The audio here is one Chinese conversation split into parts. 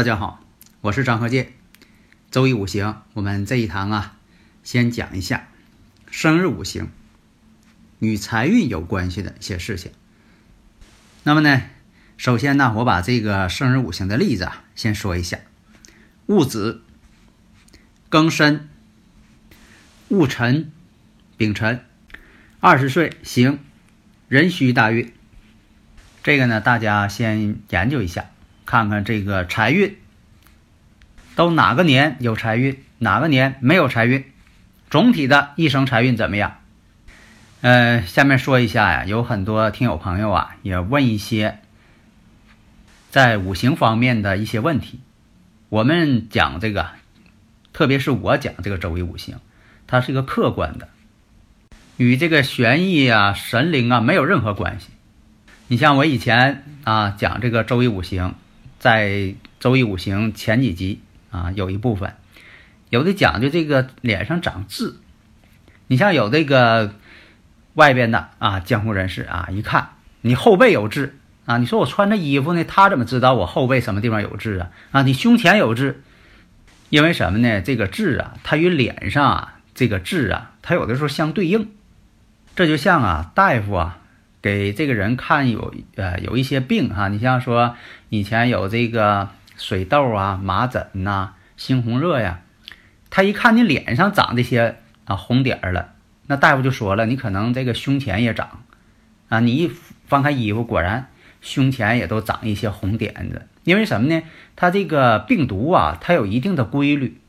大家好，我是张和建。周易五行，我们这一堂啊，先讲一下生日五行与财运有关系的一些事情。那么呢，首先呢，我把这个生日五行的例子啊，先说一下：戊子、庚申、戊辰、丙辰。二十岁行壬戌大运。这个呢，大家先研究一下。看看这个财运，都哪个年有财运，哪个年没有财运？总体的一生财运怎么样？呃，下面说一下呀，有很多听友朋友啊，也问一些在五行方面的一些问题。我们讲这个，特别是我讲这个周易五行，它是一个客观的，与这个玄易啊、神灵啊没有任何关系。你像我以前啊讲这个周易五行。在周易五行前几集啊，有一部分有的讲究这个脸上长痣，你像有这个外边的啊江湖人士啊，一看你后背有痣啊，你说我穿着衣服呢，他怎么知道我后背什么地方有痣啊？啊，你胸前有痣，因为什么呢？这个痣啊，它与脸上啊这个痣啊，它有的时候相对应，这就像啊大夫啊。给这个人看有呃有一些病哈，你像说以前有这个水痘啊、麻疹呐、猩红热呀，他一看你脸上长这些啊红点儿了，那大夫就说了，你可能这个胸前也长啊。你一翻开衣服，果然胸前也都长一些红点子。因为什么呢？它这个病毒啊，它有一定的规律。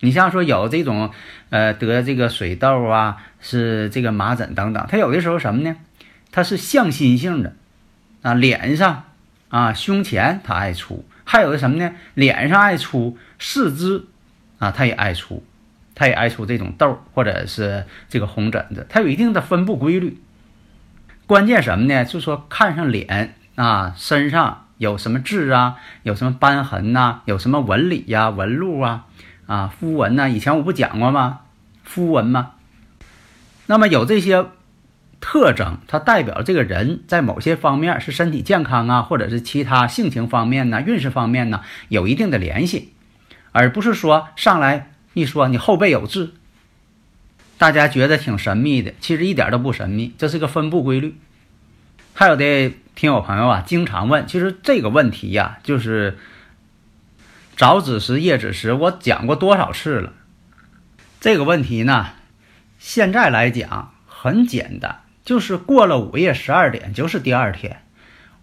你像说有这种呃得这个水痘啊，是这个麻疹等等，它有的时候什么呢？它是向心性的，啊，脸上，啊，胸前它爱出，还有的什么呢？脸上爱出，四肢，啊，它也爱出，它也爱出这种痘或者是这个红疹子，它有一定的分布规律。关键什么呢？就说看上脸啊，身上有什么痣啊，有什么斑痕呐，有什么纹理呀、纹路啊，啊，肤纹呐。以前我不讲过吗？肤纹吗？那么有这些。特征，它代表这个人在某些方面是身体健康啊，或者是其他性情方面呢、运势方面呢，有一定的联系，而不是说上来一说你后背有痣，大家觉得挺神秘的，其实一点都不神秘，这是个分布规律。还有的听友朋友啊，经常问，其实这个问题呀，就是早子时、夜子时，我讲过多少次了。这个问题呢，现在来讲很简单。就是过了午夜十二点，就是第二天。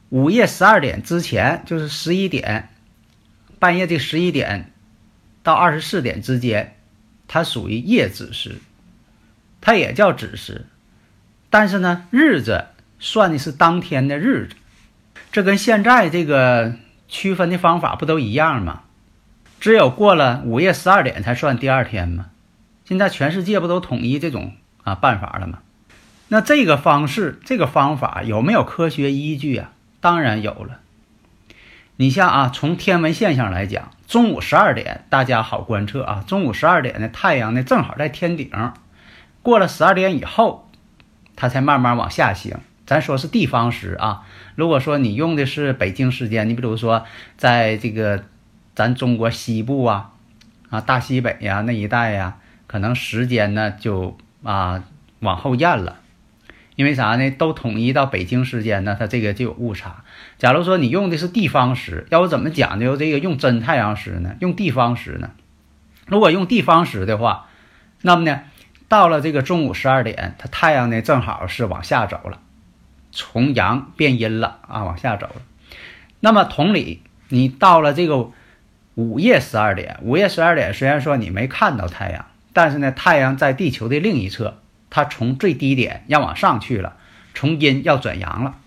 午夜十二点之前，就是十一点，半夜这十一点到二十四点之间，它属于夜子时，它也叫子时。但是呢，日子算的是当天的日子，这跟现在这个区分的方法不都一样吗？只有过了午夜十二点才算第二天吗？现在全世界不都统一这种啊办法了吗？那这个方式，这个方法有没有科学依据啊？当然有了。你像啊，从天文现象来讲，中午十二点大家好观测啊，中午十二点呢，太阳呢正好在天顶，过了十二点以后，它才慢慢往下行。咱说是地方时啊，如果说你用的是北京时间，你比如说在这个咱中国西部啊，啊大西北呀那一带呀，可能时间呢就啊往后延了。因为啥呢？都统一到北京时间呢，它这个就有误差。假如说你用的是地方时，要不怎么讲究这个用真太阳时呢？用地方时呢？如果用地方时的话，那么呢，到了这个中午十二点，它太阳呢正好是往下走了，从阳变阴了啊，往下走了。那么同理，你到了这个午夜十二点，午夜十二点虽然说你没看到太阳。但是呢，太阳在地球的另一侧，它从最低点要往上去了，从阴要转阳了。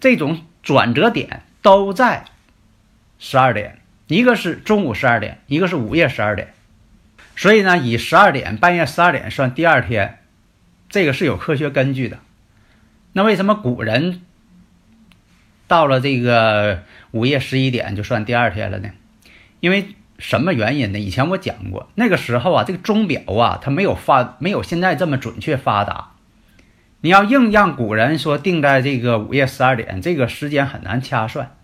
这种转折点都在十二点，一个是中午十二点，一个是午夜十二点。所以呢，以十二点半夜十二点算第二天，这个是有科学根据的。那为什么古人到了这个午夜十一点就算第二天了呢？因为什么原因呢？以前我讲过，那个时候啊，这个钟表啊，它没有发，没有现在这么准确发达。你要硬让古人说定在这个午夜十二点，这个时间很难掐算。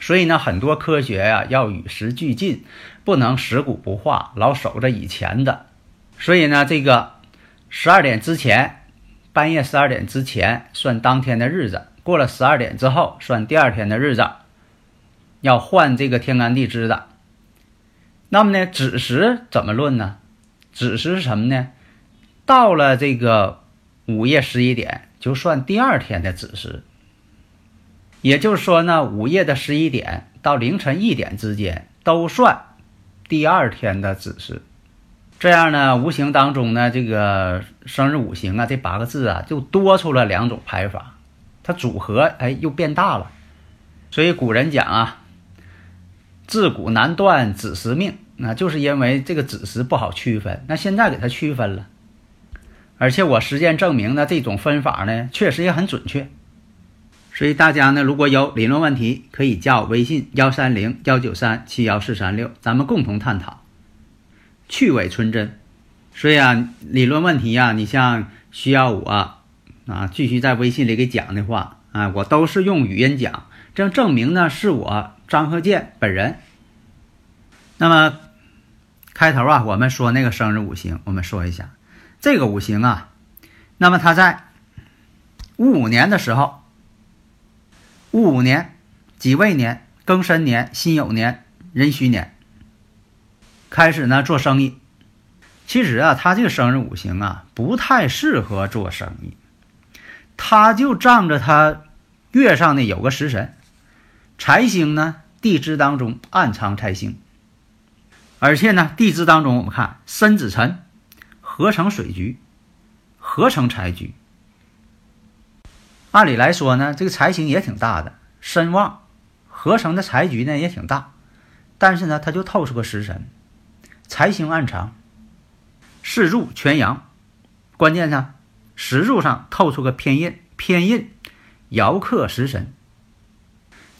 所以呢，很多科学呀要与时俱进，不能食古不化，老守着以前的。所以呢，这个十二点之前，半夜十二点之前算当天的日子，过了十二点之后算第二天的日子，要换这个天干地支的。那么呢，子时怎么论呢？子时是什么呢？到了这个午夜十一点，就算第二天的子时。也就是说呢，午夜的十一点到凌晨一点之间都算第二天的子时。这样呢，无形当中呢，这个生日五行啊，这八个字啊，就多出了两种排法，它组合哎又变大了。所以古人讲啊，自古难断子时命，那就是因为这个子时不好区分。那现在给它区分了，而且我实践证明呢，这种分法呢，确实也很准确。所以大家呢，如果有理论问题，可以加我微信幺三零幺九三七幺四三六，咱们共同探讨，去伪存真。所以啊，理论问题呀，你像需要我啊继续在微信里给讲的话啊，我都是用语音讲，这样证明呢是我张鹤健本人。那么开头啊，我们说那个生日五行，我们说一下这个五行啊，那么它在五五年的时候。戊午年、己未年、庚申年、辛酉年、壬戌年，开始呢做生意。其实啊，他这个生日五行啊，不太适合做生意。他就仗着他月上呢有个食神财星呢，地支当中暗藏财星，而且呢，地支当中我们看申子辰合成水局，合成财局。按理来说呢，这个财星也挺大的，身旺，合成的财局呢也挺大，但是呢，它就透出个食神，财星暗藏，四柱全阳，关键呢，石柱上透出个偏印，偏印遥克食神。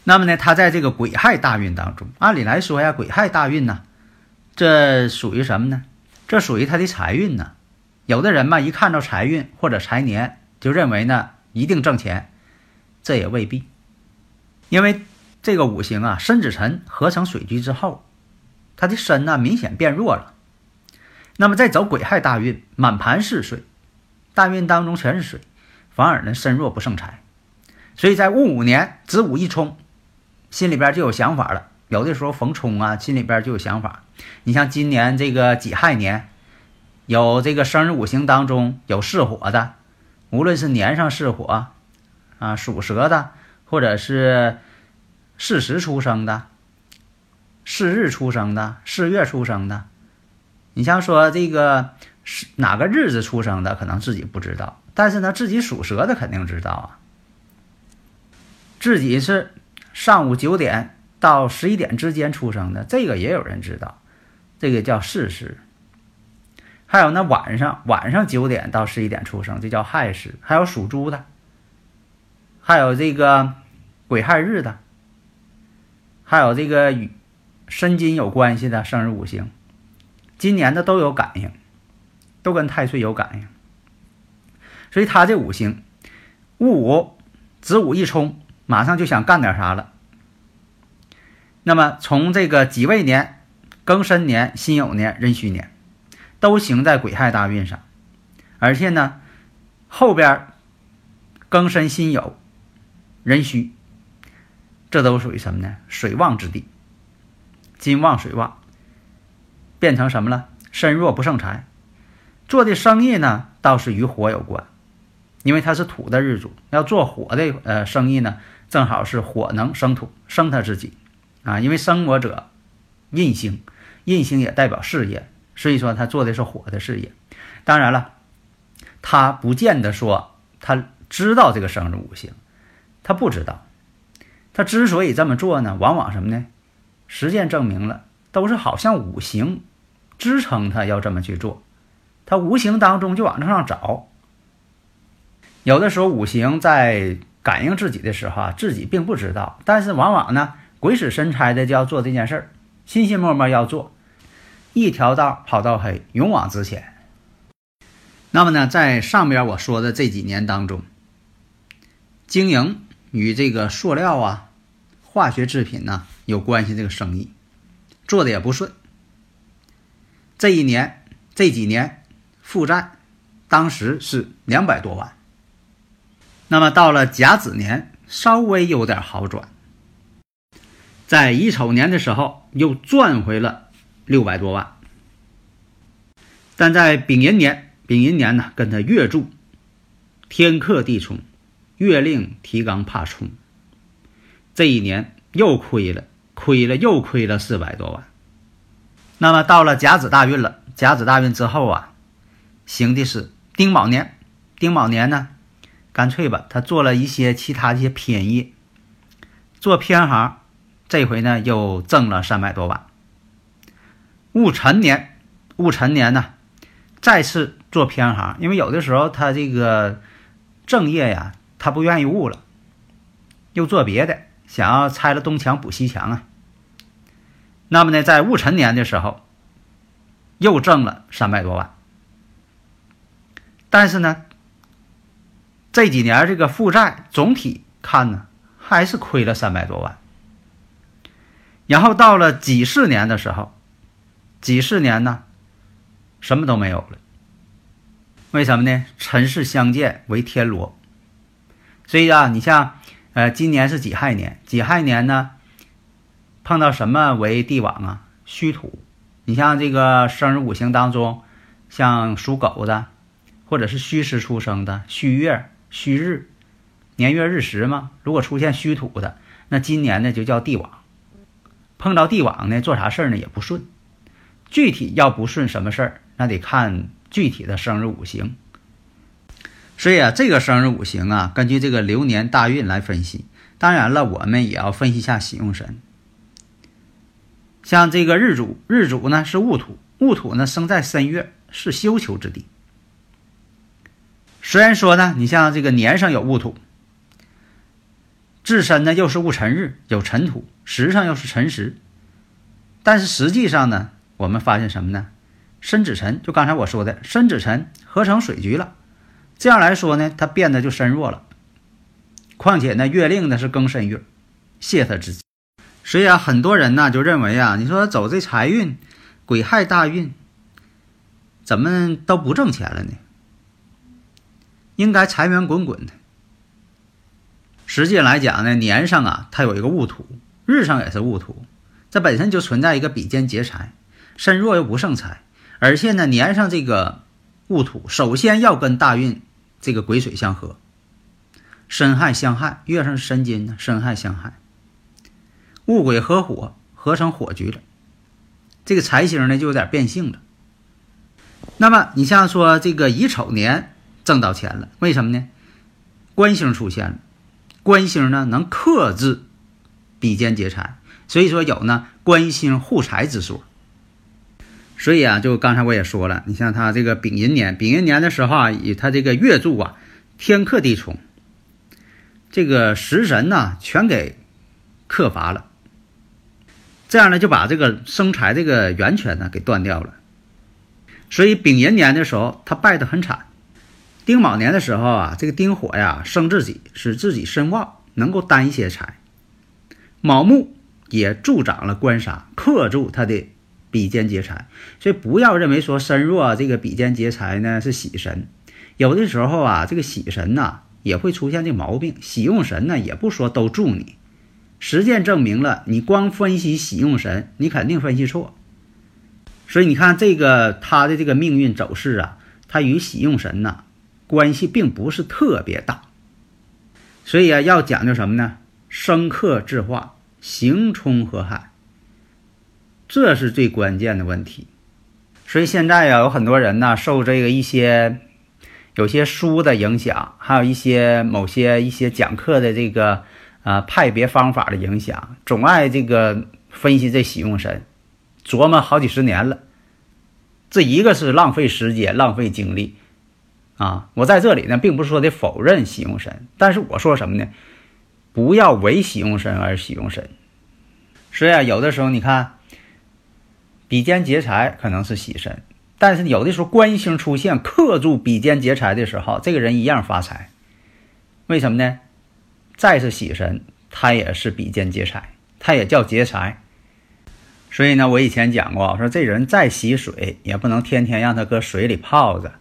那么呢，它在这个癸亥大运当中，按理来说呀，癸亥大运呢，这属于什么呢？这属于他的财运呢。有的人嘛，一看到财运或者财年，就认为呢。一定挣钱，这也未必，因为这个五行啊，申子辰合成水局之后，他的身呢明显变弱了。那么再走癸亥大运，满盘是水，大运当中全是水，反而呢身弱不胜财。所以在戊午年子午一冲，心里边就有想法了。有的时候逢冲啊，心里边就有想法。你像今年这个己亥年，有这个生日五行当中有巳火的。无论是年上巳火，啊，属蛇的，或者是巳时出生的、巳日出生的、巳月出生的，你像说这个是哪个日子出生的，可能自己不知道，但是呢，自己属蛇的肯定知道啊。自己是上午九点到十一点之间出生的，这个也有人知道，这个叫巳时。还有那晚上晚上九点到十一点出生，这叫亥时。还有属猪的，还有这个癸亥日的，还有这个与申金有关系的生日五行，今年的都有感应，都跟太岁有感应。所以他这五行戊午子午一冲，马上就想干点啥了。那么从这个己未年、庚申年、辛酉年、壬戌年。都行在癸亥大运上，而且呢，后边庚申辛酉壬戌，这都属于什么呢？水旺之地，金旺水旺，变成什么了？身弱不胜财。做的生意呢，倒是与火有关，因为他是土的日主，要做火的呃生意呢，正好是火能生土，生他自己啊。因为生我者印星，印星也代表事业。所以说他做的是火的事业。当然了，他不见得说他知道这个生日五行，他不知道。他之所以这么做呢，往往什么呢？实践证明了，都是好像五行支撑他要这么去做，他无形当中就往这上找。有的时候五行在感应自己的时候啊，自己并不知道，但是往往呢，鬼使神差的就要做这件事儿，心心默默要做，一条道跑到黑，勇往直前。那么呢，在上边我说的这几年当中，经营与这个塑料啊、化学制品呢有关系，这个生意做的也不顺。这一年、这几年负债，当时是两百多万。那么到了甲子年，稍微有点好转，在乙丑年的时候又赚回了六百多万，但在丙寅年，丙寅年呢跟他月柱天克地冲，月令提纲怕冲，这一年又亏了，亏了又亏了四百多万。那么到了甲子大运了，甲子大运之后啊，行的是丁卯年，丁卯年呢。干脆吧，他做了一些其他一些偏业，做偏行，这回呢又挣了三百多万。戊辰年，戊辰年呢，再次做偏行，因为有的时候他这个正业呀，他不愿意戊了，又做别的，想要拆了东墙补西墙啊。那么呢，在戊辰年的时候，又挣了三百多万，但是呢。这几年这个负债总体看呢，还是亏了三百多万。然后到了几四年的时候，几四年呢，什么都没有了。为什么呢？辰巳相见为天罗，所以啊，你像呃，今年是己亥年，己亥年呢，碰到什么为地网啊？戌土。你像这个生日五行当中，像属狗的，或者是戌时出生的，戌月。戌日，年月日时嘛，如果出现虚土的，那今年呢就叫地网。碰到地网呢，做啥事儿呢也不顺。具体要不顺什么事儿，那得看具体的生日五行。所以啊，这个生日五行啊，根据这个流年大运来分析。当然了，我们也要分析一下喜用神。像这个日主，日主呢是戊土，戊土呢生在申月，是休囚之地。虽然说呢，你像这个年上有戊土，自身呢又是戊辰日，有辰土，时上又是辰时，但是实际上呢，我们发现什么呢？申子辰，就刚才我说的申子辰合成水局了，这样来说呢，它变得就身弱了。况且呢，月令呢是庚申月，泄他之气，所以啊，很多人呢就认为啊，你说走这财运，癸亥大运，怎么都不挣钱了呢？应该财源滚滚的。实际来讲呢，年上啊，它有一个戊土，日上也是戊土，这本身就存在一个比肩劫财，身弱又不胜财，而且呢，年上这个戊土，首先要跟大运这个癸水相合，申亥相害，月上是申金呢，申亥相害，戊癸合火，合成火局了，这个财星呢就有点变性了。那么你像说这个乙丑年。挣到钱了，为什么呢？官星出现了，官星呢能克制比肩劫财，所以说有呢官星护财之说。所以啊，就刚才我也说了，你像他这个丙寅年，丙寅年的时候啊，以他这个月柱啊天克地冲，这个食神呢全给克伐了，这样呢就把这个生财这个源泉呢给断掉了。所以丙寅年的时候，他败得很惨。丁卯年的时候啊，这个丁火呀生自己，使自己身旺，能够担一些财。卯木也助长了官杀，克住他的比肩劫财。所以不要认为说身弱这个比肩劫财呢是喜神，有的时候啊这个喜神呐也会出现这毛病。喜用神呢也不说都助你，实践证明了，你光分析喜用神，你肯定分析错。所以你看这个他的这个命运走势啊，他与喜用神呐。关系并不是特别大，所以啊，要讲究什么呢？生克制化，行冲合害，这是最关键的问题。所以现在呀，有很多人呢，受这个一些有些书的影响，还有一些某些一些讲课的这个啊派别方法的影响，总爱这个分析这喜用神，琢磨好几十年了。这一个是浪费时间、浪费精力啊！我在这里呢，并不是说的否认喜用神，但是我说什么呢？不要为喜用神而喜用神。所以啊，有的时候你看。比肩劫财可能是喜神，但是有的时候官星出现克住比肩劫财的时候，这个人一样发财。为什么呢？再是喜神，他也是比肩劫财，他也叫劫财。所以呢，我以前讲过，说这人再喜水，也不能天天让他搁水里泡着。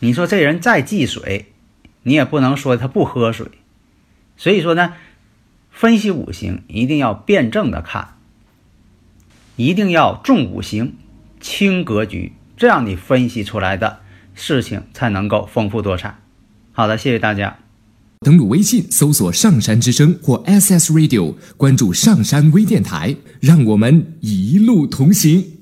你说这人再忌水，你也不能说他不喝水。所以说呢，分析五行一定要辩证的看。一定要重五行，轻格局，这样你分析出来的事情才能够丰富多彩。好的，谢谢大家。登录微信搜索“上山之声”或 SS Radio，关注上山微电台，让我们一路同行。